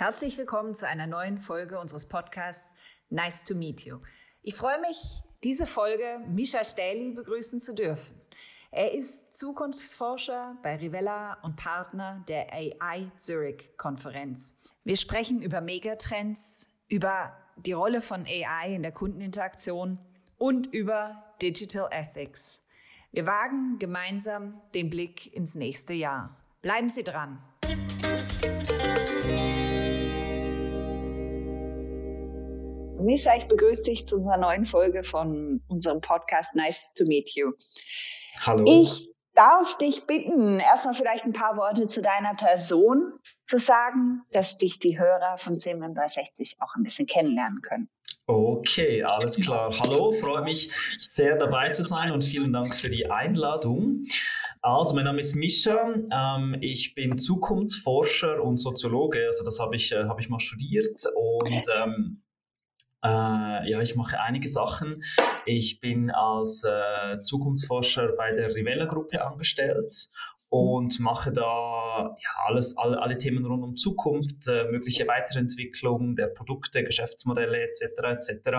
Herzlich willkommen zu einer neuen Folge unseres Podcasts Nice to Meet You. Ich freue mich, diese Folge Misha Stähli begrüßen zu dürfen. Er ist Zukunftsforscher bei Rivella und Partner der AI Zurich Konferenz. Wir sprechen über Megatrends, über die Rolle von AI in der Kundeninteraktion und über Digital Ethics. Wir wagen gemeinsam den Blick ins nächste Jahr. Bleiben Sie dran. Misha, ich begrüße dich zu unserer neuen Folge von unserem Podcast Nice to Meet You. Hallo. Ich darf dich bitten, erstmal vielleicht ein paar Worte zu deiner Person zu sagen, dass dich die Hörer von CM360 auch ein bisschen kennenlernen können. Okay, alles klar. Hallo, freue mich sehr dabei zu sein und vielen Dank für die Einladung. Also, mein Name ist Mischa. Ähm, ich bin Zukunftsforscher und Soziologe. Also, das habe ich, äh, hab ich mal studiert und ähm, äh, ja, ich mache einige Sachen. Ich bin als äh, Zukunftsforscher bei der Rivella-Gruppe angestellt und mache da ja, alles, alle, alle Themen rund um Zukunft, äh, mögliche Weiterentwicklung der Produkte, Geschäftsmodelle etc. etc.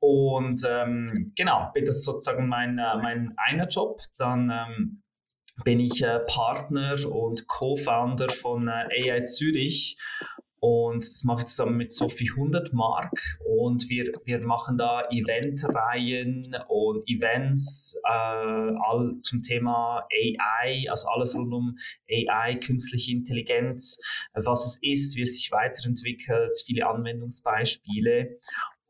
Und ähm, genau, das ist sozusagen mein, äh, mein einer Job. Dann ähm, bin ich äh, Partner und Co-Founder von äh, AI Zürich und das mache ich zusammen mit Sophie 100 Mark. Und wir, wir machen da Eventreihen und Events äh, all zum Thema AI, also alles rund um AI, künstliche Intelligenz, was es ist, wie es sich weiterentwickelt, viele Anwendungsbeispiele.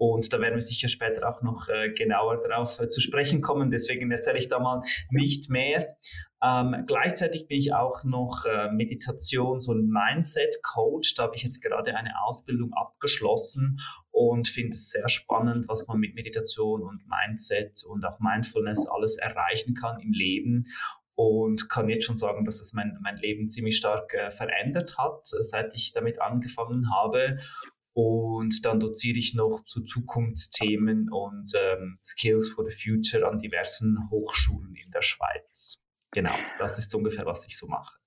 Und da werden wir sicher später auch noch äh, genauer darauf äh, zu sprechen kommen. Deswegen erzähle ich da mal nicht mehr. Ähm, gleichzeitig bin ich auch noch äh, Meditations- und Mindset-Coach. Da habe ich jetzt gerade eine Ausbildung abgeschlossen und finde es sehr spannend, was man mit Meditation und Mindset und auch Mindfulness alles erreichen kann im Leben und kann jetzt schon sagen, dass es mein, mein Leben ziemlich stark äh, verändert hat, seit ich damit angefangen habe. Und dann doziere ich noch zu Zukunftsthemen und ähm, Skills for the Future an diversen Hochschulen in der Schweiz. Genau, das ist ungefähr, was ich so mache.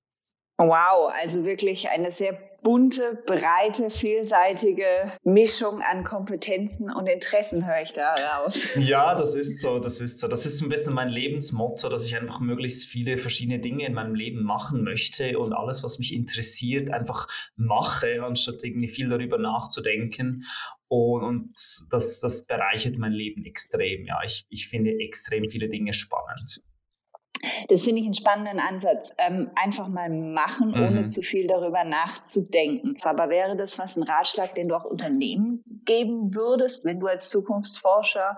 Wow, also wirklich eine sehr bunte, breite, vielseitige Mischung an Kompetenzen und Interessen höre ich da raus. Ja, das ist so, das ist so. Das ist ein bisschen mein Lebensmotto, dass ich einfach möglichst viele verschiedene Dinge in meinem Leben machen möchte und alles, was mich interessiert, einfach mache, anstatt irgendwie viel darüber nachzudenken. Und, und das, das bereichert mein Leben extrem. Ja, ich, ich finde extrem viele Dinge spannend. Das finde ich einen spannenden Ansatz. Ähm, einfach mal machen, mhm. ohne zu viel darüber nachzudenken. Aber wäre das was ein Ratschlag, den du auch Unternehmen geben würdest, wenn du als Zukunftsforscher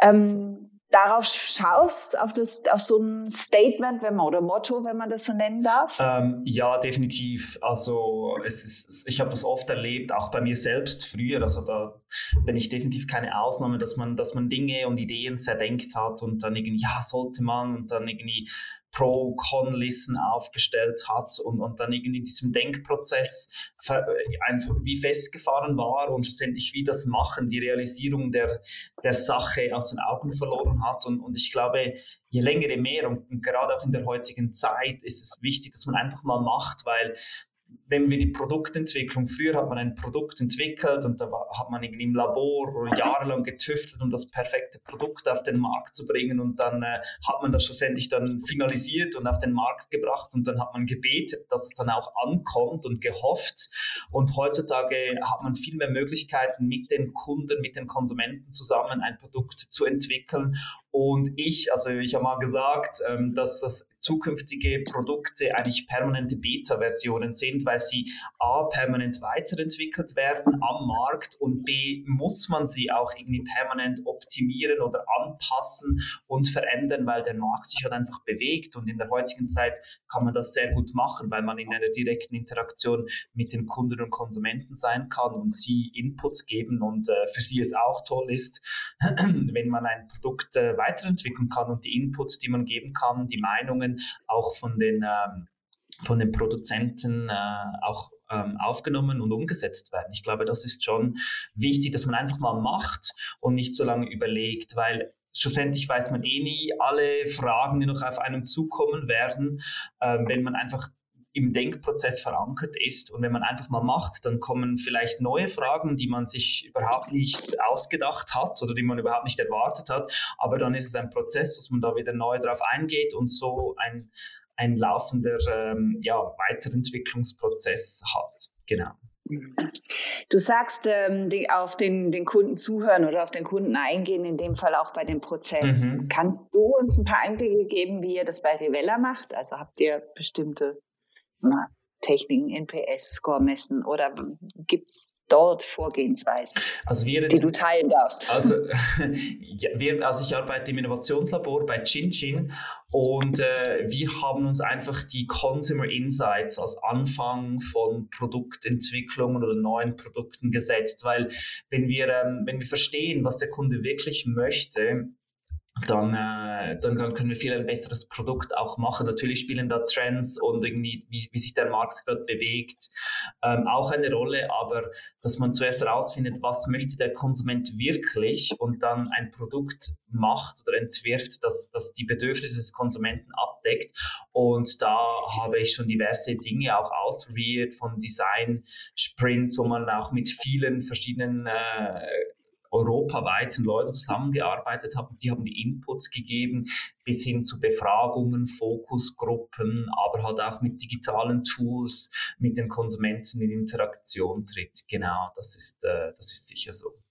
ähm, darauf schaust, auf, das, auf so ein Statement wenn man, oder Motto, wenn man das so nennen darf? Ähm, ja, definitiv. Also es ist, ich habe das oft erlebt, auch bei mir selbst früher. Also da bin ich definitiv keine Ausnahme, dass man, dass man Dinge und Ideen zerdenkt hat und dann irgendwie, ja, sollte man und dann irgendwie Pro-Con-Listen aufgestellt hat und, und dann irgendwie in diesem Denkprozess einfach wie festgefahren war und schlussendlich wie das Machen, die Realisierung der, der Sache aus den Augen verloren hat. Und, und ich glaube, je länger, je mehr und, und gerade auch in der heutigen Zeit ist es wichtig, dass man einfach mal macht, weil nehmen wir die Produktentwicklung. Früher hat man ein Produkt entwickelt und da hat man irgendwie im Labor jahrelang getüftelt, um das perfekte Produkt auf den Markt zu bringen und dann äh, hat man das schlussendlich dann finalisiert und auf den Markt gebracht und dann hat man gebetet, dass es dann auch ankommt und gehofft. Und heutzutage hat man viel mehr Möglichkeiten, mit den Kunden, mit den Konsumenten zusammen ein Produkt zu entwickeln und ich, also ich habe mal gesagt, ähm, dass das zukünftige Produkte eigentlich permanente Beta-Versionen sind, weil sie A, permanent weiterentwickelt werden am Markt und B, muss man sie auch irgendwie permanent optimieren oder anpassen und verändern, weil der Markt sich halt einfach bewegt. Und in der heutigen Zeit kann man das sehr gut machen, weil man in einer direkten Interaktion mit den Kunden und Konsumenten sein kann und sie Inputs geben. Und äh, für sie es auch toll ist, wenn man ein Produkt äh, weiterentwickeln kann und die Inputs, die man geben kann, die Meinungen auch von den, ähm, von den Produzenten äh, auch ähm, aufgenommen und umgesetzt werden. Ich glaube, das ist schon wichtig, dass man einfach mal macht und nicht so lange überlegt, weil schlussendlich weiß man eh nie alle Fragen, die noch auf einem zukommen werden, ähm, wenn man einfach im Denkprozess verankert ist. Und wenn man einfach mal macht, dann kommen vielleicht neue Fragen, die man sich überhaupt nicht ausgedacht hat oder die man überhaupt nicht erwartet hat. Aber dann ist es ein Prozess, dass man da wieder neu drauf eingeht und so ein, ein laufender ähm, ja, Weiterentwicklungsprozess hat. Genau. Du sagst, ähm, die, auf den, den Kunden zuhören oder auf den Kunden eingehen, in dem Fall auch bei dem Prozess. Mhm. Kannst du uns ein paar Einblicke geben, wie ihr das bei Rivella macht? Also habt ihr bestimmte na, Techniken, NPS-Score messen oder gibt es dort Vorgehensweisen, also wir, die du teilen darfst? Also, ja, wir, also ich arbeite im Innovationslabor bei ChinChin und äh, wir haben uns einfach die Consumer Insights als Anfang von Produktentwicklungen oder neuen Produkten gesetzt, weil wenn wir, ähm, wenn wir verstehen, was der Kunde wirklich möchte, dann, äh, dann, dann können wir viel ein besseres Produkt auch machen. Natürlich spielen da Trends und irgendwie, wie, wie sich der Markt gerade bewegt, ähm, auch eine Rolle, aber dass man zuerst herausfindet, was möchte der Konsument wirklich und dann ein Produkt macht oder entwirft, das, das die Bedürfnisse des Konsumenten abdeckt. Und da habe ich schon diverse Dinge auch ausprobiert, von Design-Sprints, wo man auch mit vielen verschiedenen äh, europaweiten Leuten zusammengearbeitet haben. Die haben die Inputs gegeben bis hin zu Befragungen, Fokusgruppen, aber halt auch mit digitalen Tools mit den Konsumenten in Interaktion tritt. Genau, das ist, äh, das ist sicher so.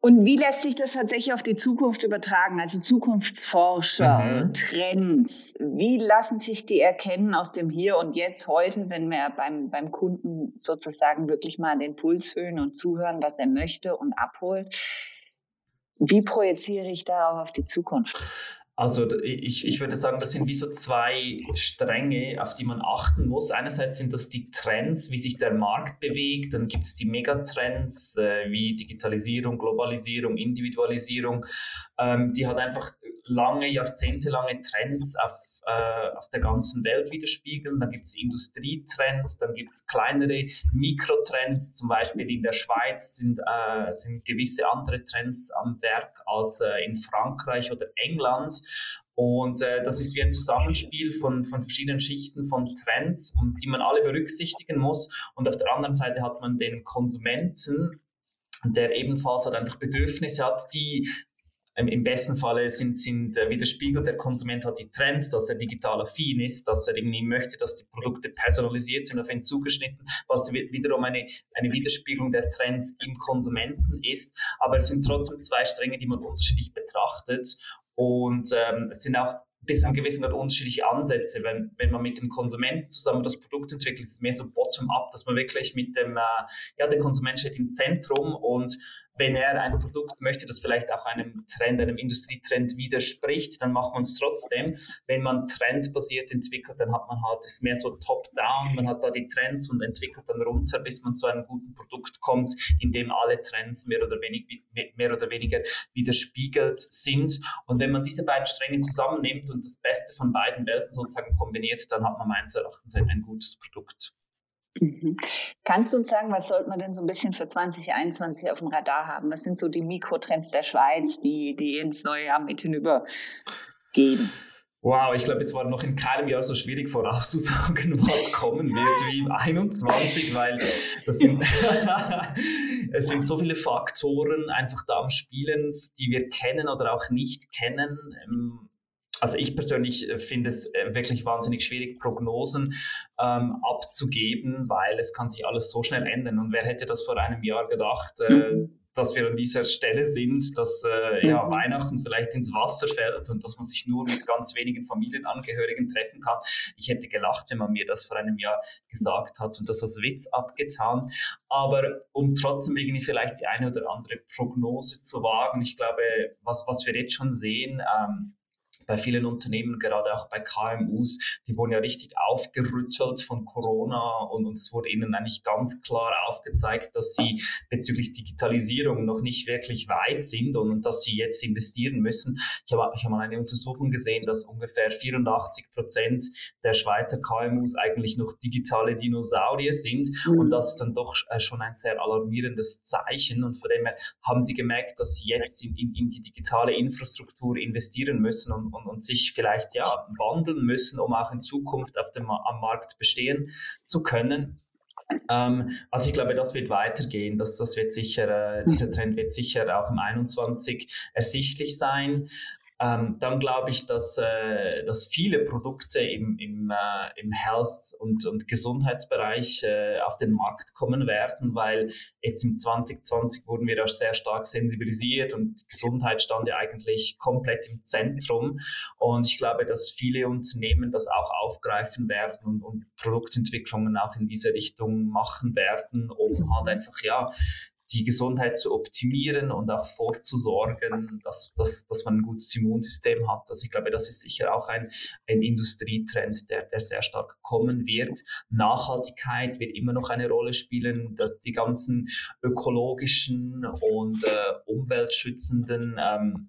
Und wie lässt sich das tatsächlich auf die Zukunft übertragen? Also Zukunftsforscher, mhm. Trends, wie lassen sich die erkennen aus dem Hier und Jetzt heute, wenn wir beim, beim Kunden sozusagen wirklich mal den Puls fühlen und zuhören, was er möchte und abholt? Wie projiziere ich darauf auf die Zukunft? Also ich, ich würde sagen, das sind wie so zwei Stränge, auf die man achten muss. Einerseits sind das die Trends, wie sich der Markt bewegt. Dann gibt es die Megatrends äh, wie Digitalisierung, Globalisierung, Individualisierung. Ähm, die hat einfach lange, jahrzehntelange Trends auf äh, auf der ganzen Welt widerspiegeln. Dann gibt es Industrietrends, dann gibt es kleinere Mikrotrends. Zum Beispiel in der Schweiz sind, äh, sind gewisse andere Trends am Werk als äh, in Frankreich oder England. Und äh, das ist wie ein Zusammenspiel von, von verschiedenen Schichten von Trends, die man alle berücksichtigen muss. Und auf der anderen Seite hat man den Konsumenten, der ebenfalls halt einfach Bedürfnisse hat, die Im besten Falle sind, sind äh, widerspiegelt der Konsument hat die Trends, dass er digital affin ist, dass er irgendwie möchte, dass die Produkte personalisiert sind, auf ihn zugeschnitten, was wiederum eine, eine Widerspiegelung der Trends im Konsumenten ist. Aber es sind trotzdem zwei Stränge, die man unterschiedlich betrachtet. Und ähm, es sind auch bis zu einem gewissen Grad unterschiedliche Ansätze. Wenn, wenn man mit dem Konsumenten zusammen das Produkt entwickelt, ist es mehr so bottom-up, dass man wirklich mit dem, äh, ja, der Konsument steht im Zentrum und wenn er ein Produkt möchte, das vielleicht auch einem Trend, einem Industrietrend widerspricht, dann macht man es trotzdem. Wenn man trendbasiert entwickelt, dann hat man halt, es mehr so top-down, man hat da die Trends und entwickelt dann runter, bis man zu einem guten Produkt kommt, in dem alle Trends mehr oder, wenig, mehr oder weniger widerspiegelt sind. Und wenn man diese beiden Stränge zusammennimmt und das Beste von beiden Welten sozusagen kombiniert, dann hat man meines Erachtens ein gutes Produkt. Mhm. Kannst du uns sagen, was sollte man denn so ein bisschen für 2021 auf dem Radar haben? Was sind so die Mikrotrends der Schweiz, die, die ins neue Jahr mit hinübergehen? Wow, ich glaube, es war noch in keinem Jahr so schwierig vorauszusagen, was kommen wird wie im 21, weil sind, es sind so viele Faktoren einfach da am Spielen, die wir kennen oder auch nicht kennen. Also ich persönlich äh, finde es äh, wirklich wahnsinnig schwierig, Prognosen ähm, abzugeben, weil es kann sich alles so schnell ändern. Und wer hätte das vor einem Jahr gedacht, äh, mhm. dass wir an dieser Stelle sind, dass äh, ja, mhm. Weihnachten vielleicht ins Wasser fällt und dass man sich nur mit ganz wenigen Familienangehörigen treffen kann. Ich hätte gelacht, wenn man mir das vor einem Jahr gesagt hat und das als Witz abgetan. Aber um trotzdem irgendwie vielleicht die eine oder andere Prognose zu wagen, ich glaube, was, was wir jetzt schon sehen, ähm, bei vielen Unternehmen, gerade auch bei KMUs, die wurden ja richtig aufgerüttelt von Corona und es wurde ihnen eigentlich ganz klar aufgezeigt, dass sie bezüglich Digitalisierung noch nicht wirklich weit sind und, und dass sie jetzt investieren müssen. Ich habe, ich habe mal eine Untersuchung gesehen, dass ungefähr 84 Prozent der Schweizer KMUs eigentlich noch digitale Dinosaurier sind mhm. und das ist dann doch äh, schon ein sehr alarmierendes Zeichen und von dem her haben sie gemerkt, dass sie jetzt in, in, in die digitale Infrastruktur investieren müssen und und, und sich vielleicht ja wandeln müssen, um auch in Zukunft auf dem, am Markt bestehen zu können. Ähm, also ich glaube, das wird weitergehen. Das, das wird sicher, äh, dieser Trend wird sicher auch im 21 ersichtlich sein. Ähm, dann glaube ich, dass, äh, dass viele Produkte im, im, äh, im Health- und, und Gesundheitsbereich äh, auf den Markt kommen werden, weil jetzt im 2020 wurden wir da sehr stark sensibilisiert und Gesundheit stand ja eigentlich komplett im Zentrum. Und ich glaube, dass viele Unternehmen das auch aufgreifen werden und, und Produktentwicklungen auch in diese Richtung machen werden, um halt einfach ja die Gesundheit zu optimieren und auch vorzusorgen, dass, dass, dass man ein gutes Immunsystem hat. Also ich glaube, das ist sicher auch ein, ein Industrietrend, der, der sehr stark kommen wird. Nachhaltigkeit wird immer noch eine Rolle spielen, dass die ganzen ökologischen und äh, umweltschützenden ähm,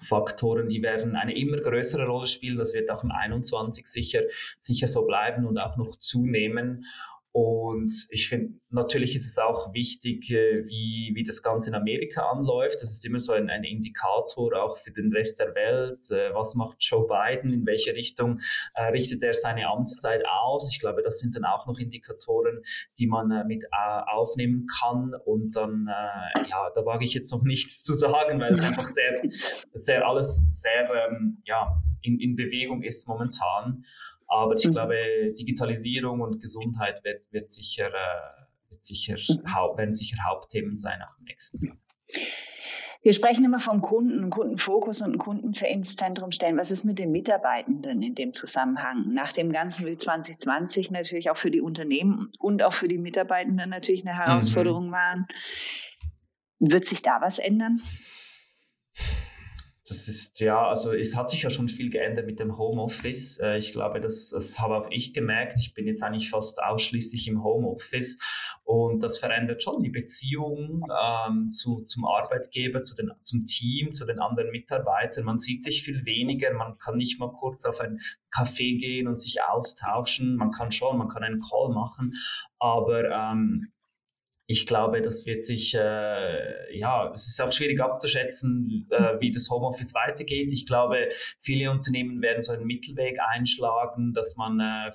Faktoren, die werden eine immer größere Rolle spielen. Das wird auch im 21 sicher, sicher so bleiben und auch noch zunehmen. Und ich finde, natürlich ist es auch wichtig, äh, wie, wie das Ganze in Amerika anläuft. Das ist immer so ein, ein Indikator auch für den Rest der Welt. Äh, was macht Joe Biden? In welche Richtung äh, richtet er seine Amtszeit aus? Ich glaube, das sind dann auch noch Indikatoren, die man äh, mit äh, aufnehmen kann. Und dann, äh, ja, da wage ich jetzt noch nichts zu sagen, weil es einfach sehr, sehr alles sehr ähm, ja, in, in Bewegung ist momentan. Aber ich mhm. glaube, Digitalisierung und Gesundheit wird, wird sicher, äh, wird sicher, mhm. Werden sicher Hauptthemen sein nach dem nächsten Jahr. Wir sprechen immer vom Kunden, einen Kundenfokus und Kunden ins Zentrum stellen. Was ist mit den Mitarbeitenden in dem Zusammenhang? Nach dem ganzen wie 2020 natürlich auch für die Unternehmen und auch für die Mitarbeitenden natürlich eine Herausforderung mhm. waren. Wird sich da was ändern? Das ist ja, also es hat sich ja schon viel geändert mit dem Homeoffice. Äh, ich glaube, das, das habe auch ich gemerkt. Ich bin jetzt eigentlich fast ausschließlich im Homeoffice und das verändert schon die Beziehung ähm, zu, zum Arbeitgeber, zu den, zum Team, zu den anderen Mitarbeitern. Man sieht sich viel weniger, man kann nicht mal kurz auf ein Café gehen und sich austauschen. Man kann schon, man kann einen Call machen, aber ähm, ich glaube, das wird sich, äh, ja, es ist auch schwierig abzuschätzen, äh, wie das Homeoffice weitergeht. Ich glaube, viele Unternehmen werden so einen Mittelweg einschlagen, dass man äh,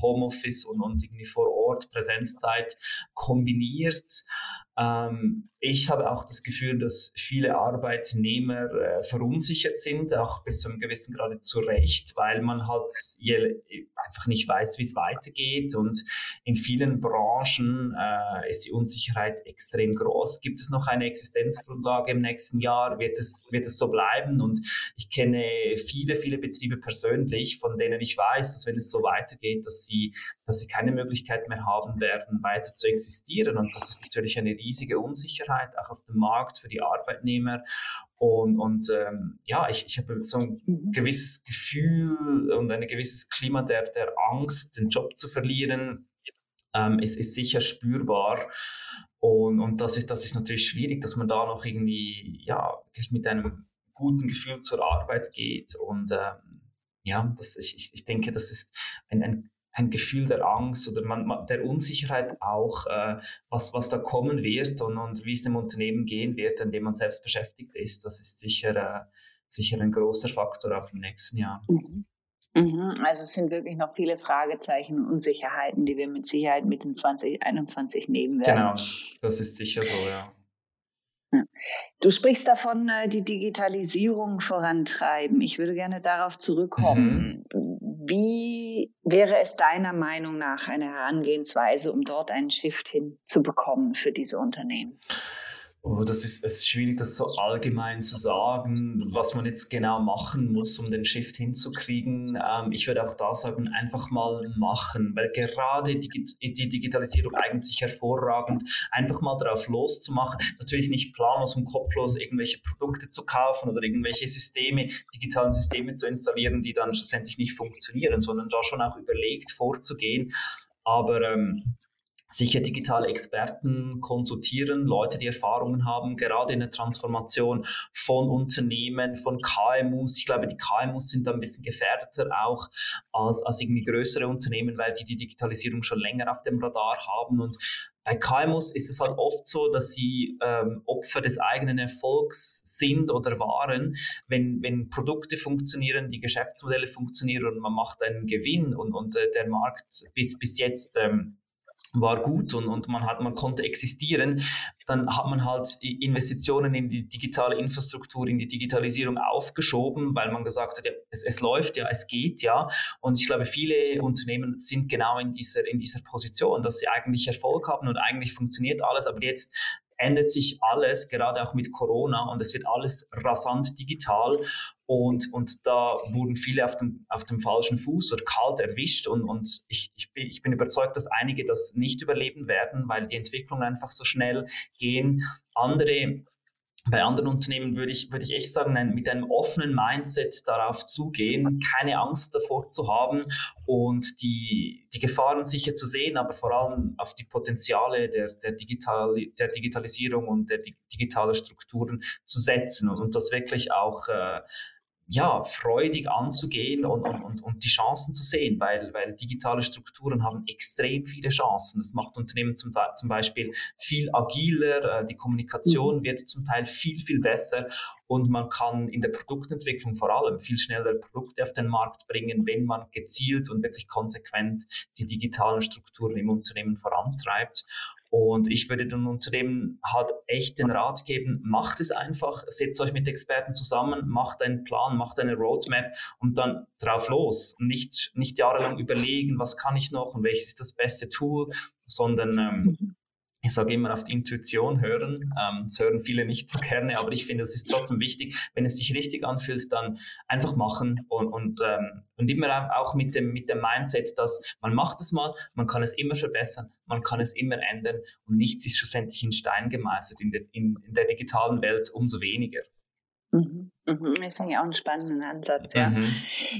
Homeoffice und, und irgendwie vor Ort Präsenzzeit kombiniert. Ähm, ich habe auch das Gefühl, dass viele Arbeitnehmer äh, verunsichert sind, auch bis zu einem gewissen Grade zu Recht, weil man halt einfach nicht weiß, wie es weitergeht. Und in vielen Branchen äh, ist die Unsicherheit extrem groß. Gibt es noch eine Existenzgrundlage im nächsten Jahr? Wird es, wird es so bleiben? Und ich kenne viele, viele Betriebe persönlich, von denen ich weiß, dass wenn es so weitergeht, dass sie, dass sie keine Möglichkeit mehr haben werden, weiter zu existieren. Und das ist natürlich eine riesige Unsicherheit auch auf dem Markt für die Arbeitnehmer. Und, und ähm, ja, ich, ich habe so ein gewisses Gefühl und ein gewisses Klima der, der Angst, den Job zu verlieren, ähm, ist, ist sicher spürbar. Und, und das, ist, das ist natürlich schwierig, dass man da noch irgendwie, ja, mit einem guten Gefühl zur Arbeit geht. Und ähm, ja, das, ich, ich denke, das ist ein, ein ein Gefühl der Angst oder man, der Unsicherheit auch, äh, was, was da kommen wird und, und wie es dem Unternehmen gehen wird, in dem man selbst beschäftigt ist. Das ist sicher, äh, sicher ein großer Faktor auch im nächsten Jahr. Mhm. Mhm. Also es sind wirklich noch viele Fragezeichen und Unsicherheiten, die wir mit Sicherheit mit in 2021 nehmen werden. Genau, das ist sicher so, ja. Du sprichst davon, äh, die Digitalisierung vorantreiben. Ich würde gerne darauf zurückkommen. Mhm. Wie wäre es deiner Meinung nach eine Herangehensweise, um dort einen Shift hinzubekommen für diese Unternehmen? Oh, das ist, es ist schwierig, das so allgemein zu sagen, was man jetzt genau machen muss, um den Shift hinzukriegen. Ähm, ich würde auch da sagen, einfach mal machen, weil gerade die, die Digitalisierung eignet sich hervorragend, einfach mal darauf loszumachen. Natürlich nicht planlos und kopflos irgendwelche Produkte zu kaufen oder irgendwelche Systeme, digitalen Systeme zu installieren, die dann schlussendlich nicht funktionieren, sondern da schon auch überlegt vorzugehen. Aber ähm, sicher digitale Experten konsultieren, Leute, die Erfahrungen haben, gerade in der Transformation von Unternehmen, von KMUs. Ich glaube, die KMUs sind da ein bisschen gefährdeter auch als, als irgendwie größere Unternehmen, weil die die Digitalisierung schon länger auf dem Radar haben und bei KMUs ist es halt oft so, dass sie ähm, Opfer des eigenen Erfolgs sind oder waren, wenn, wenn Produkte funktionieren, die Geschäftsmodelle funktionieren und man macht einen Gewinn und, und äh, der Markt bis, bis jetzt ähm, war gut und, und man, hat, man konnte existieren, dann hat man halt Investitionen in die digitale Infrastruktur, in die Digitalisierung aufgeschoben, weil man gesagt hat, ja, es, es läuft ja, es geht ja. Und ich glaube, viele Unternehmen sind genau in dieser, in dieser Position, dass sie eigentlich Erfolg haben und eigentlich funktioniert alles, aber jetzt ändert sich alles, gerade auch mit Corona und es wird alles rasant digital und, und da wurden viele auf dem, auf dem falschen Fuß oder kalt erwischt und, und ich, ich, bin, ich bin überzeugt, dass einige das nicht überleben werden, weil die Entwicklungen einfach so schnell gehen. Andere bei anderen Unternehmen würde ich, würde ich echt sagen, ein, mit einem offenen Mindset darauf zugehen, keine Angst davor zu haben und die, die Gefahren sicher zu sehen, aber vor allem auf die Potenziale der, der, Digital, der Digitalisierung und der digitalen Strukturen zu setzen und, und das wirklich auch äh, ja, freudig anzugehen und, und, und, die Chancen zu sehen, weil, weil digitale Strukturen haben extrem viele Chancen. Das macht Unternehmen zum, zum Beispiel viel agiler, äh, die Kommunikation mhm. wird zum Teil viel, viel besser und man kann in der Produktentwicklung vor allem viel schneller Produkte auf den Markt bringen, wenn man gezielt und wirklich konsequent die digitalen Strukturen im Unternehmen vorantreibt. Und ich würde den Unternehmen halt echt den Rat geben, macht es einfach, setzt euch mit Experten zusammen, macht einen Plan, macht eine Roadmap und dann drauf los. Nicht, nicht jahrelang überlegen, was kann ich noch und welches ist das beste Tool, sondern ähm, mhm ich sage immer auf die Intuition hören. Ähm, das hören viele nicht so gerne, aber ich finde, es ist trotzdem wichtig, wenn es sich richtig anfühlt, dann einfach machen und, und, ähm, und immer auch mit dem, mit dem Mindset, dass man macht es mal, man kann es immer verbessern, man kann es immer ändern und nichts ist schlussendlich in Stein gemeißelt in der, in, in der digitalen Welt umso weniger. Mhm. Mhm, ich finde ja auch einen spannenden Ansatz, ja. Mhm.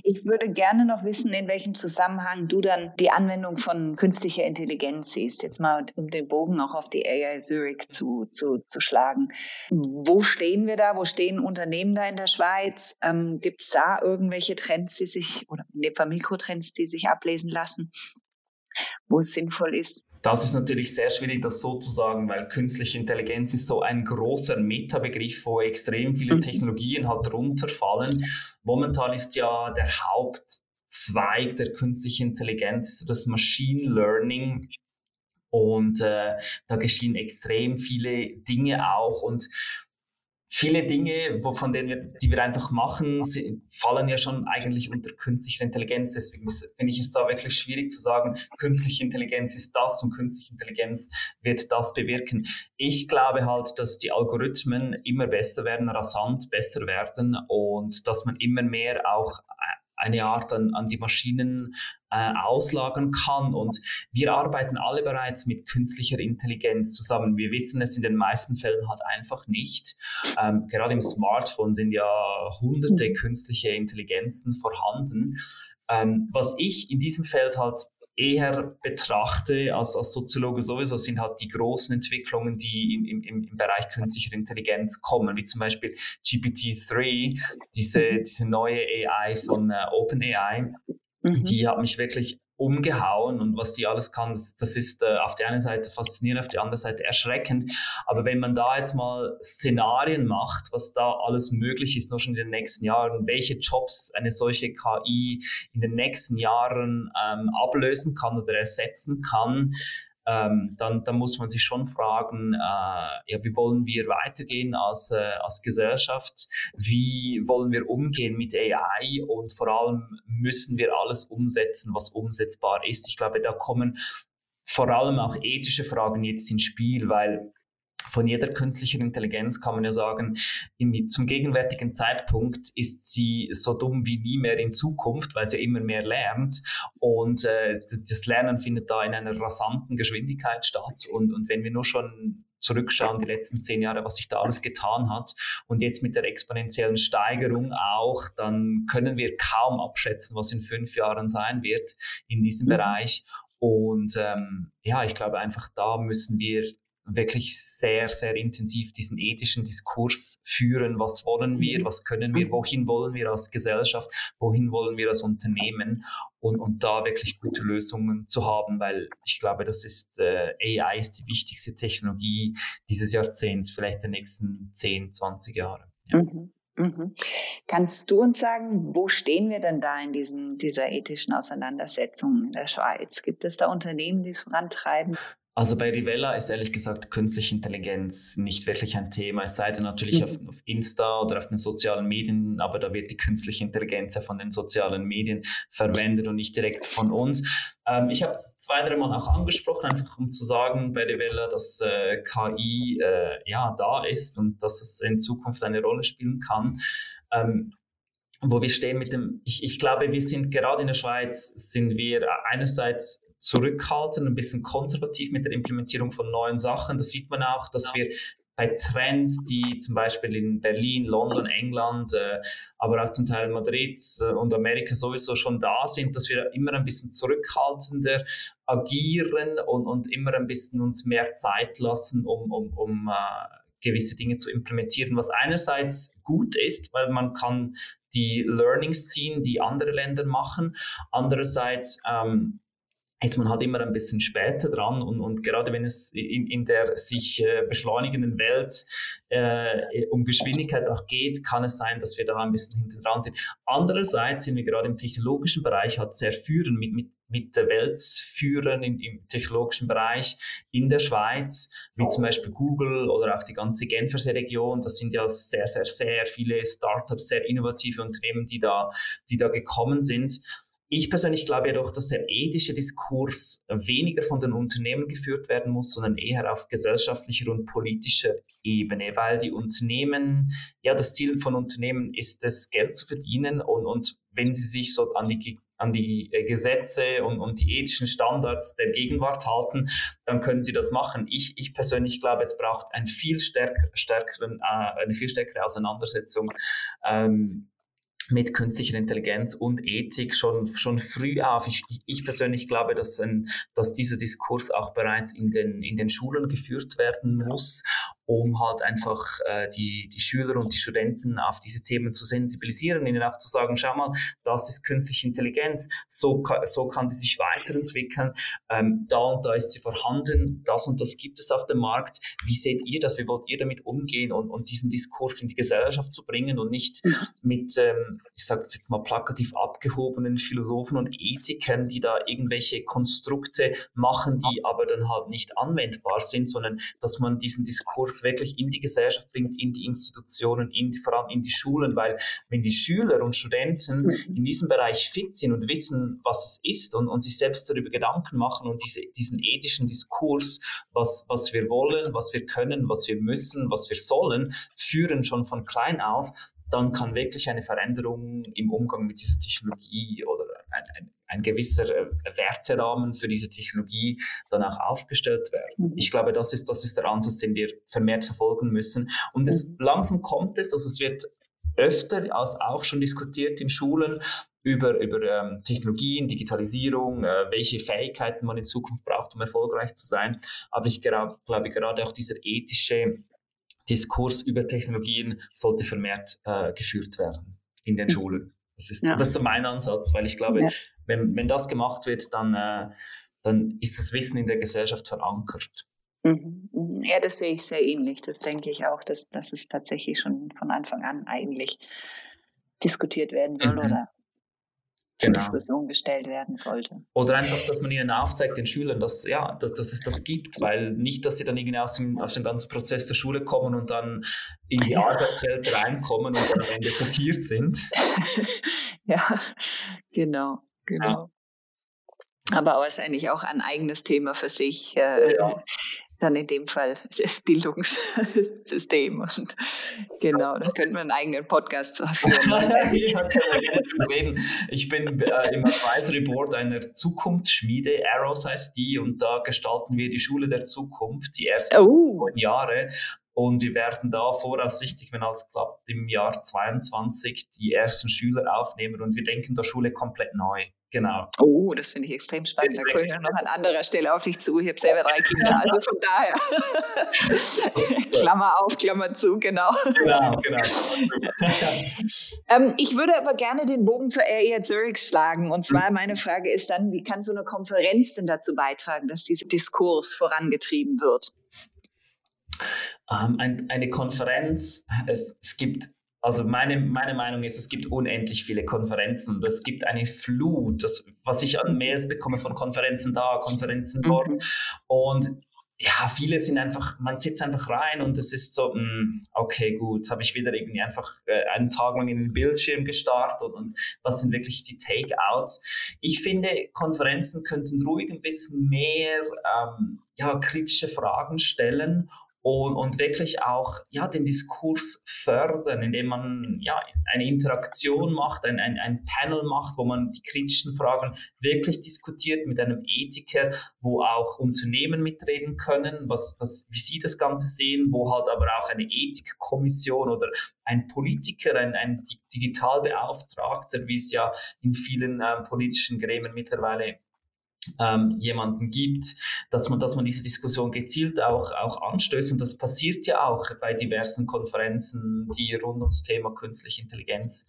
Ich würde gerne noch wissen, in welchem Zusammenhang du dann die Anwendung von künstlicher Intelligenz siehst. Jetzt mal, um den Bogen auch auf die AI Zurich zu, zu, zu schlagen. Wo stehen wir da? Wo stehen Unternehmen da in der Schweiz? Ähm, Gibt es da irgendwelche Trends, die sich, oder in dem Fall Mikrotrends, die sich ablesen lassen, wo es sinnvoll ist? Das ist natürlich sehr schwierig, das so zu sagen, weil künstliche Intelligenz ist so ein großer Metabegriff, wo extrem viele mhm. Technologien halt runterfallen. Momentan ist ja der Hauptzweig der künstlichen Intelligenz das Machine Learning. Und äh, da geschehen extrem viele Dinge auch. Und viele Dinge, wo, von denen wir, die wir einfach machen, fallen ja schon eigentlich unter künstliche Intelligenz. Deswegen finde ich es da wirklich schwierig zu sagen, künstliche Intelligenz ist das und künstliche Intelligenz wird das bewirken. Ich glaube halt, dass die Algorithmen immer besser werden, rasant besser werden und dass man immer mehr auch eine Art an, an die Maschinen äh, auslagern kann. Und wir arbeiten alle bereits mit künstlicher Intelligenz zusammen. Wir wissen es in den meisten Fällen halt einfach nicht. Ähm, gerade im Smartphone sind ja hunderte mhm. künstliche Intelligenzen vorhanden. Ähm, was ich in diesem Feld halt eher betrachte als, als Soziologe sowieso, sind halt die großen Entwicklungen, die im, im, im Bereich künstlicher Intelligenz kommen, wie zum Beispiel GPT-3, diese, mhm. diese neue AI von äh, OpenAI. Mhm. Die hat mich wirklich umgehauen und was die alles kann, das, das ist äh, auf der einen Seite faszinierend, auf der anderen Seite erschreckend. Aber wenn man da jetzt mal Szenarien macht, was da alles möglich ist, nur schon in den nächsten Jahren, welche Jobs eine solche KI in den nächsten Jahren ähm, ablösen kann oder ersetzen kann, ähm, dann, dann muss man sich schon fragen, äh, ja, wie wollen wir weitergehen als, äh, als Gesellschaft? Wie wollen wir umgehen mit AI? Und vor allem müssen wir alles umsetzen, was umsetzbar ist. Ich glaube, da kommen vor allem auch ethische Fragen jetzt ins Spiel, weil von jeder künstlichen Intelligenz kann man ja sagen, im, zum gegenwärtigen Zeitpunkt ist sie so dumm wie nie mehr in Zukunft, weil sie immer mehr lernt. Und äh, das Lernen findet da in einer rasanten Geschwindigkeit statt. Und, und wenn wir nur schon zurückschauen, die letzten zehn Jahre, was sich da alles getan hat und jetzt mit der exponentiellen Steigerung auch, dann können wir kaum abschätzen, was in fünf Jahren sein wird in diesem mhm. Bereich. Und ähm, ja, ich glaube einfach, da müssen wir wirklich sehr, sehr intensiv diesen ethischen Diskurs führen. Was wollen wir? Mhm. Was können wir? Mhm. Wohin wollen wir als Gesellschaft? Wohin wollen wir als Unternehmen? Und, und da wirklich gute Lösungen zu haben, weil ich glaube, das ist, äh, AI ist die wichtigste Technologie dieses Jahrzehnts, vielleicht der nächsten 10, 20 Jahre. Ja. Mhm. Mhm. Kannst du uns sagen, wo stehen wir denn da in diesem, dieser ethischen Auseinandersetzung in der Schweiz? Gibt es da Unternehmen, die es vorantreiben? Also bei Rivella ist ehrlich gesagt künstliche Intelligenz nicht wirklich ein Thema, es sei denn natürlich mhm. auf, auf, Insta oder auf den sozialen Medien, aber da wird die künstliche Intelligenz ja von den sozialen Medien verwendet und nicht direkt von uns. Ähm, ich habe es zwei, drei Mal auch angesprochen, einfach um zu sagen bei Rivella, dass äh, KI äh, ja da ist und dass es in Zukunft eine Rolle spielen kann. Ähm, wo wir stehen mit dem, ich, ich glaube, wir sind gerade in der Schweiz, sind wir einerseits zurückhaltend, ein bisschen konservativ mit der Implementierung von neuen Sachen. Das sieht man auch, dass wir bei Trends, die zum Beispiel in Berlin, London, England, äh, aber auch zum Teil Madrid äh, und Amerika sowieso schon da sind, dass wir immer ein bisschen zurückhaltender agieren und, und immer ein bisschen uns mehr Zeit lassen, um, um, um äh, gewisse Dinge zu implementieren, was einerseits gut ist, weil man kann die Learnings ziehen, die andere Länder machen, andererseits ähm, ist man halt immer ein bisschen später dran und, und gerade wenn es in, in der sich äh, beschleunigenden Welt äh, um Geschwindigkeit auch geht, kann es sein, dass wir da ein bisschen hinter dran sind. Andererseits sind wir gerade im technologischen Bereich halt sehr führend mit, mit, mit der Welt führen im, im technologischen Bereich in der Schweiz, wie zum Beispiel Google oder auch die ganze Genferse Region. Das sind ja sehr, sehr, sehr viele Startups, sehr innovative Unternehmen, die da, die da gekommen sind. Ich persönlich glaube jedoch, dass der ethische Diskurs weniger von den Unternehmen geführt werden muss, sondern eher auf gesellschaftlicher und politischer Ebene, weil die Unternehmen, ja, das Ziel von Unternehmen ist es, Geld zu verdienen und, und wenn sie sich so an die an die äh, Gesetze und, und die ethischen Standards der Gegenwart halten, dann können sie das machen. Ich, ich persönlich glaube, es braucht ein viel stärker, stärkeren, äh, eine viel stärkere Auseinandersetzung ähm, mit künstlicher Intelligenz und Ethik schon, schon früh auf. Ich, ich persönlich glaube, dass, ein, dass dieser Diskurs auch bereits in den, in den Schulen geführt werden muss um halt einfach äh, die, die Schüler und die Studenten auf diese Themen zu sensibilisieren, ihnen auch zu sagen, schau mal, das ist künstliche Intelligenz, so, so kann sie sich weiterentwickeln, ähm, da und da ist sie vorhanden, das und das gibt es auf dem Markt, wie seht ihr das, wie wollt ihr damit umgehen und, und diesen Diskurs in die Gesellschaft zu bringen und nicht mit, ähm, ich sage jetzt mal plakativ abgehobenen Philosophen und Ethikern, die da irgendwelche Konstrukte machen, die aber dann halt nicht anwendbar sind, sondern dass man diesen Diskurs es wirklich in die Gesellschaft bringt, in die Institutionen, in vor allem in die Schulen, weil wenn die Schüler und Studenten mhm. in diesem Bereich fit sind und wissen, was es ist und, und sich selbst darüber Gedanken machen und diese, diesen ethischen Diskurs, was, was wir wollen, was wir können, was wir müssen, was wir sollen, führen schon von klein auf, dann kann wirklich eine Veränderung im Umgang mit dieser Technologie oder ein, ein, ein gewisser äh, Werterahmen für diese Technologie dann auch aufgestellt werden. Mhm. Ich glaube, das ist, das ist der Ansatz, den wir vermehrt verfolgen müssen. Und es, mhm. langsam kommt es, also es wird öfter als auch schon diskutiert in Schulen über, über ähm, Technologien, Digitalisierung, äh, welche Fähigkeiten man in Zukunft braucht, um erfolgreich zu sein. Aber ich glaube, gerade auch dieser ethische Diskurs über Technologien sollte vermehrt äh, geführt werden in den mhm. Schulen. Das ist, ja. das ist so mein Ansatz, weil ich glaube, ja. wenn, wenn das gemacht wird, dann, äh, dann ist das Wissen in der Gesellschaft verankert. Mhm, mhm. Ja, das sehe ich sehr ähnlich. Das denke ich auch, dass, dass es tatsächlich schon von Anfang an eigentlich diskutiert werden soll mhm. oder zur genau. Diskussion gestellt werden sollte. Oder einfach, dass man ihnen aufzeigt, den Schülern, dass, ja, dass, dass es das gibt, weil nicht, dass sie dann irgendwie aus dem, aus dem ganzen Prozess der Schule kommen und dann in die Arbeitswelt reinkommen und dann am Ende blockiert sind. ja, genau, genau. Ja. Aber wahrscheinlich auch ein eigenes Thema für sich. Äh, ja dann in dem Fall das Bildungssystem. Und genau, da könnten wir einen eigenen Podcast führen. reden. Ich bin äh, im Advisory Board einer Zukunftsschmiede, Arrows heißt die, und da gestalten wir die Schule der Zukunft, die ersten oh. Jahre. Und wir werden da voraussichtlich, wenn alles klappt, im Jahr 22 die ersten Schüler aufnehmen und wir denken da Schule komplett neu genau. Oh, das finde ich extrem spannend. Da komme ich noch an anderer Stelle auf dich zu. Ich habe selber drei Kinder, also von daher. Klammer auf, Klammer zu, genau. Genau, genau. ähm, ich würde aber gerne den Bogen zur REA Zurich schlagen. Und zwar mhm. meine Frage ist dann, wie kann so eine Konferenz denn dazu beitragen, dass dieser Diskurs vorangetrieben wird? Ähm, ein, eine Konferenz, es, es gibt also meine, meine Meinung ist, es gibt unendlich viele Konferenzen und es gibt eine Flut, das, was ich an Mails bekomme von Konferenzen da, Konferenzen dort. Mhm. Und ja, viele sind einfach, man sitzt einfach rein und es ist so, mh, hm, okay, gut, habe ich wieder irgendwie einfach äh, einen Tag lang in den Bildschirm gestartet und, und was sind wirklich die Takeouts? Ich finde, Konferenzen könnten ruhig ein bisschen mehr ähm, ja, kritische Fragen stellen und, und wirklich auch ja, den Diskurs fördern, indem man ja, eine Interaktion macht, ein, ein, ein Panel macht, wo man die kritischen Fragen wirklich diskutiert mit einem Ethiker, wo auch Unternehmen mitreden können, was, was, wie sie das Ganze sehen, wo halt aber auch eine Ethikkommission oder ein Politiker, ein, ein Digitalbeauftragter, wie es ja in vielen äh, politischen Gremien mittlerweile ähm, jemanden gibt, dass man, dass man diese Diskussion gezielt auch, auch anstößt. Und das passiert ja auch bei diversen Konferenzen, die rund ums Thema künstliche Intelligenz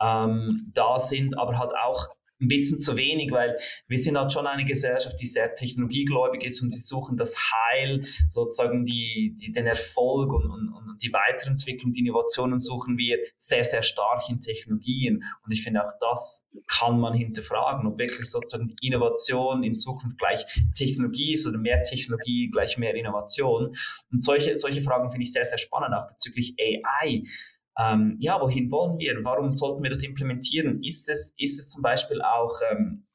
ähm, da sind, aber halt auch ein bisschen zu wenig, weil wir sind halt schon eine Gesellschaft, die sehr technologiegläubig ist und wir suchen das Heil, sozusagen die, die, den Erfolg und, und, und die Weiterentwicklung, die Innovationen suchen wir sehr, sehr stark in Technologien. Und ich finde auch das kann man hinterfragen, ob wirklich sozusagen die Innovation in Zukunft gleich Technologie ist oder mehr Technologie gleich mehr Innovation. Und solche, solche Fragen finde ich sehr, sehr spannend, auch bezüglich AI ähm, ja, wohin wollen wir? Warum sollten wir das implementieren? Ist es, ist es zum Beispiel auch ähm,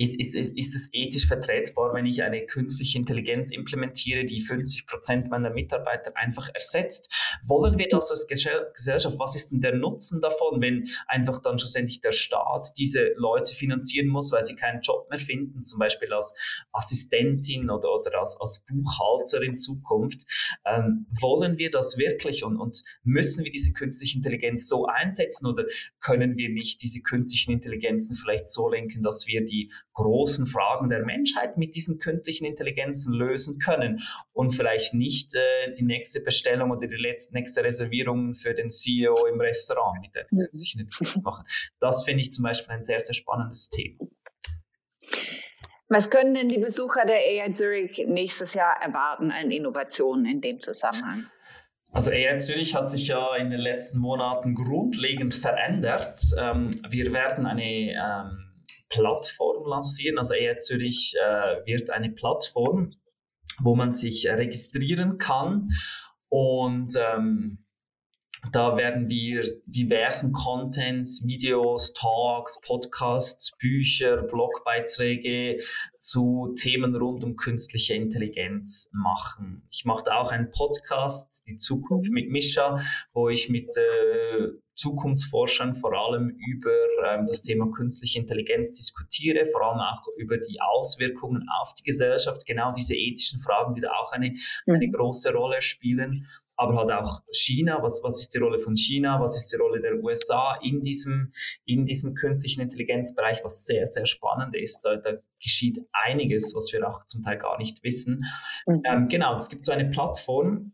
ist, ist, ist es ethisch vertretbar, wenn ich eine künstliche Intelligenz implementiere, die 50 Prozent meiner Mitarbeiter einfach ersetzt? Wollen wir das als Gesellschaft? Was ist denn der Nutzen davon, wenn einfach dann schlussendlich der Staat diese Leute finanzieren muss, weil sie keinen Job mehr finden, zum Beispiel als Assistentin oder, oder als, als Buchhalter in Zukunft? Ähm, wollen wir das wirklich und, und müssen wir diese künstliche Intelligenz so einsetzen oder können wir nicht diese künstlichen Intelligenzen vielleicht so lenken, dass wir die großen Fragen der Menschheit mit diesen künstlichen Intelligenzen lösen können und vielleicht nicht äh, die nächste Bestellung oder die letzte, nächste Reservierung für den CEO im Restaurant mit der künstlichen Intelligenz machen. Das finde ich zum Beispiel ein sehr, sehr spannendes Thema. Was können denn die Besucher der AI Zurich nächstes Jahr erwarten an Innovationen in dem Zusammenhang? Also AI Zürich hat sich ja in den letzten Monaten grundlegend verändert. Ähm, wir werden eine ähm, Plattform lancieren. Also ER Zürich äh, wird eine Plattform, wo man sich registrieren kann und ähm, da werden wir diversen Contents, Videos, Talks, Podcasts, Bücher, Blogbeiträge zu Themen rund um künstliche Intelligenz machen. Ich mache auch einen Podcast, die Zukunft mit Mischa, wo ich mit äh, Zukunftsforschern vor allem über ähm, das Thema künstliche Intelligenz diskutiere, vor allem auch über die Auswirkungen auf die Gesellschaft, genau diese ethischen Fragen, die da auch eine, eine mhm. große Rolle spielen aber halt auch China. Was, was ist die Rolle von China? Was ist die Rolle der USA in diesem, in diesem künstlichen Intelligenzbereich, was sehr, sehr spannend ist. Da, da geschieht einiges, was wir auch zum Teil gar nicht wissen. Mhm. Ähm, genau, es gibt so eine Plattform,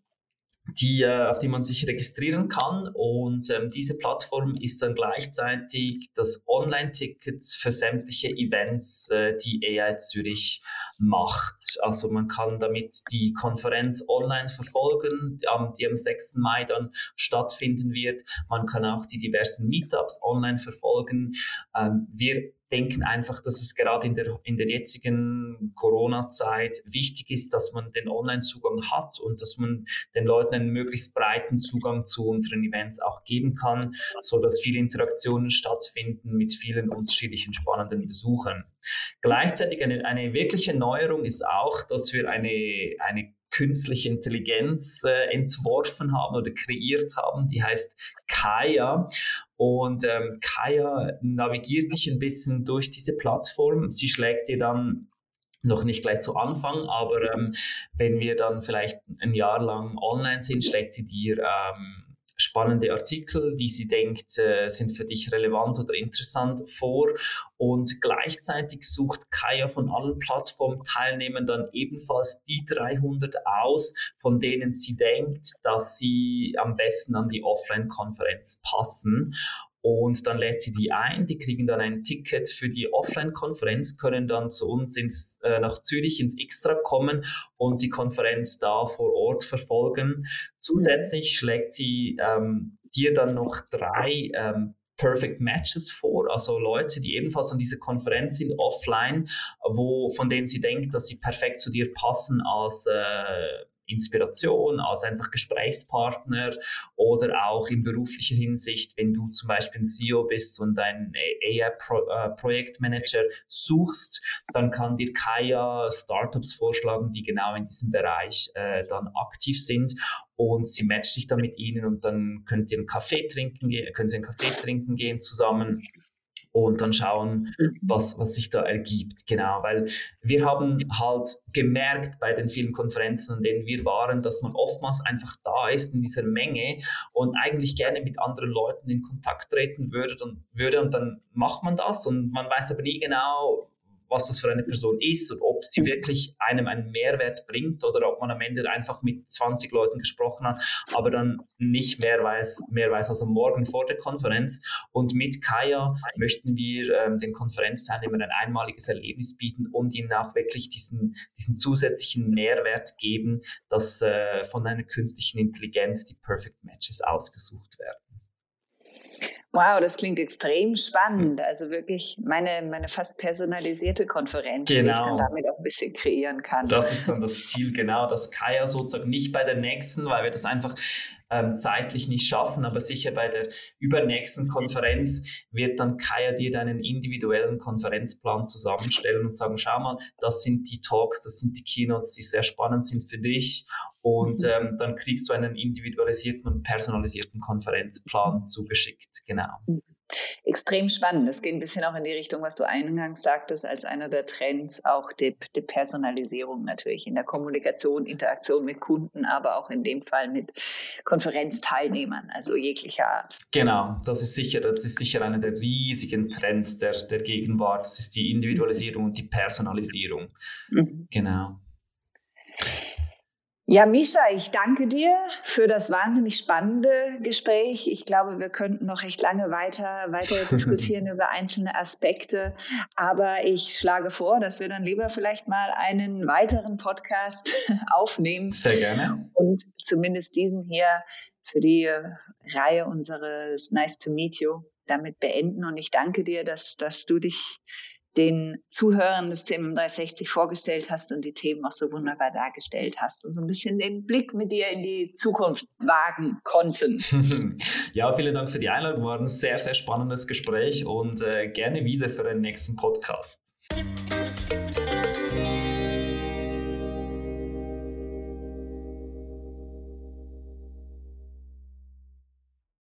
die, äh, auf die man sich registrieren kann. Und ähm, diese Plattform ist dann gleichzeitig das Online-Ticket für sämtliche Events, äh, die AI Zürich macht. Also man kann damit die Konferenz online verfolgen, die am, die am 6. Mai dann stattfinden wird. Man kann auch die diversen Meetups online verfolgen. Ähm, wir denken einfach, dass es gerade in der, in der jetzigen Corona-Zeit wichtig ist, dass man den Online-Zugang hat und dass man den Leuten einen möglichst breiten Zugang zu unseren Events auch geben kann, so dass viele Interaktionen stattfinden mit vielen unterschiedlichen spannenden Besuchern. Gleichzeitig eine, eine wirkliche Neuerung ist auch, dass wir eine, eine künstliche Intelligenz äh, entworfen haben oder kreiert haben. Die heißt Kaya. Und ähm, Kaya navigiert dich ein bisschen durch diese Plattform. Sie schlägt dir dann noch nicht gleich zu Anfang, aber ähm, wenn wir dann vielleicht ein Jahr lang online sind, schlägt sie dir ähm, spannende Artikel, die sie denkt, äh, sind für dich relevant oder interessant vor. Und gleichzeitig sucht Kaya von allen Plattformteilnehmern dann ebenfalls die 300 aus, von denen sie denkt, dass sie am besten an die Offline-Konferenz passen. Und dann lädt sie die ein, die kriegen dann ein Ticket für die Offline-Konferenz, können dann zu uns ins, äh, nach Zürich ins Extra kommen und die Konferenz da vor Ort verfolgen. Zusätzlich schlägt sie ähm, dir dann noch drei ähm, Perfect Matches vor, also Leute, die ebenfalls an dieser Konferenz sind, offline, wo, von denen sie denkt, dass sie perfekt zu dir passen als äh, Inspiration, als einfach Gesprächspartner oder auch in beruflicher Hinsicht, wenn du zum Beispiel ein CEO bist und ein AI-Projektmanager suchst, dann kann dir Kaya Startups vorschlagen, die genau in diesem Bereich äh, dann aktiv sind und sie matcht dich dann mit ihnen und dann könnt ihr einen Kaffee trinken, können sie einen Kaffee trinken gehen zusammen und dann schauen, mhm. was, was sich da ergibt. Genau, weil wir haben halt gemerkt bei den vielen Konferenzen, in denen wir waren, dass man oftmals einfach da ist in dieser Menge und eigentlich gerne mit anderen Leuten in Kontakt treten würde und, würde und dann macht man das und man weiß aber nie genau, was das für eine Person ist und ob sie wirklich einem einen Mehrwert bringt oder ob man am Ende einfach mit 20 Leuten gesprochen hat, aber dann nicht mehr weiß, mehr weiß als am Morgen vor der Konferenz. Und mit Kaya möchten wir ähm, den Konferenzteilnehmern ein einmaliges Erlebnis bieten und ihnen auch wirklich diesen, diesen zusätzlichen Mehrwert geben, dass äh, von einer künstlichen Intelligenz die Perfect Matches ausgesucht werden. Wow, das klingt extrem spannend. Also wirklich meine, meine fast personalisierte Konferenz, genau. die ich dann genau. damit auch ein bisschen kreieren kann. Das ist dann das Ziel, genau, dass Kaya sozusagen nicht bei der nächsten, weil wir das einfach ähm, zeitlich nicht schaffen, aber sicher bei der übernächsten Konferenz wird dann Kaya dir deinen individuellen Konferenzplan zusammenstellen und sagen, schau mal, das sind die Talks, das sind die Keynotes, die sehr spannend sind für dich und mhm. ähm, dann kriegst du einen individualisierten und personalisierten Konferenzplan zugeschickt, genau. Mhm extrem spannend. Das geht ein bisschen auch in die Richtung, was du eingangs sagtest, als einer der Trends, auch die, die, Personalisierung natürlich in der Kommunikation, Interaktion mit Kunden, aber auch in dem Fall mit Konferenzteilnehmern, also jeglicher Art. Genau, das ist sicher, das ist sicher einer der riesigen Trends der, der Gegenwart. Das ist die Individualisierung und die Personalisierung. Mhm. Genau. Ja, Misha, ich danke dir für das wahnsinnig spannende Gespräch. Ich glaube, wir könnten noch recht lange weiter, weiter diskutieren über einzelne Aspekte. Aber ich schlage vor, dass wir dann lieber vielleicht mal einen weiteren Podcast aufnehmen. Sehr gerne. Und zumindest diesen hier für die Reihe unseres Nice to Meet You damit beenden. Und ich danke dir, dass, dass du dich den Zuhörern des CM360 vorgestellt hast und die Themen auch so wunderbar dargestellt hast und so ein bisschen den Blick mit dir in die Zukunft wagen konnten. ja, vielen Dank für die Einladung. War ein sehr, sehr spannendes Gespräch und äh, gerne wieder für den nächsten Podcast.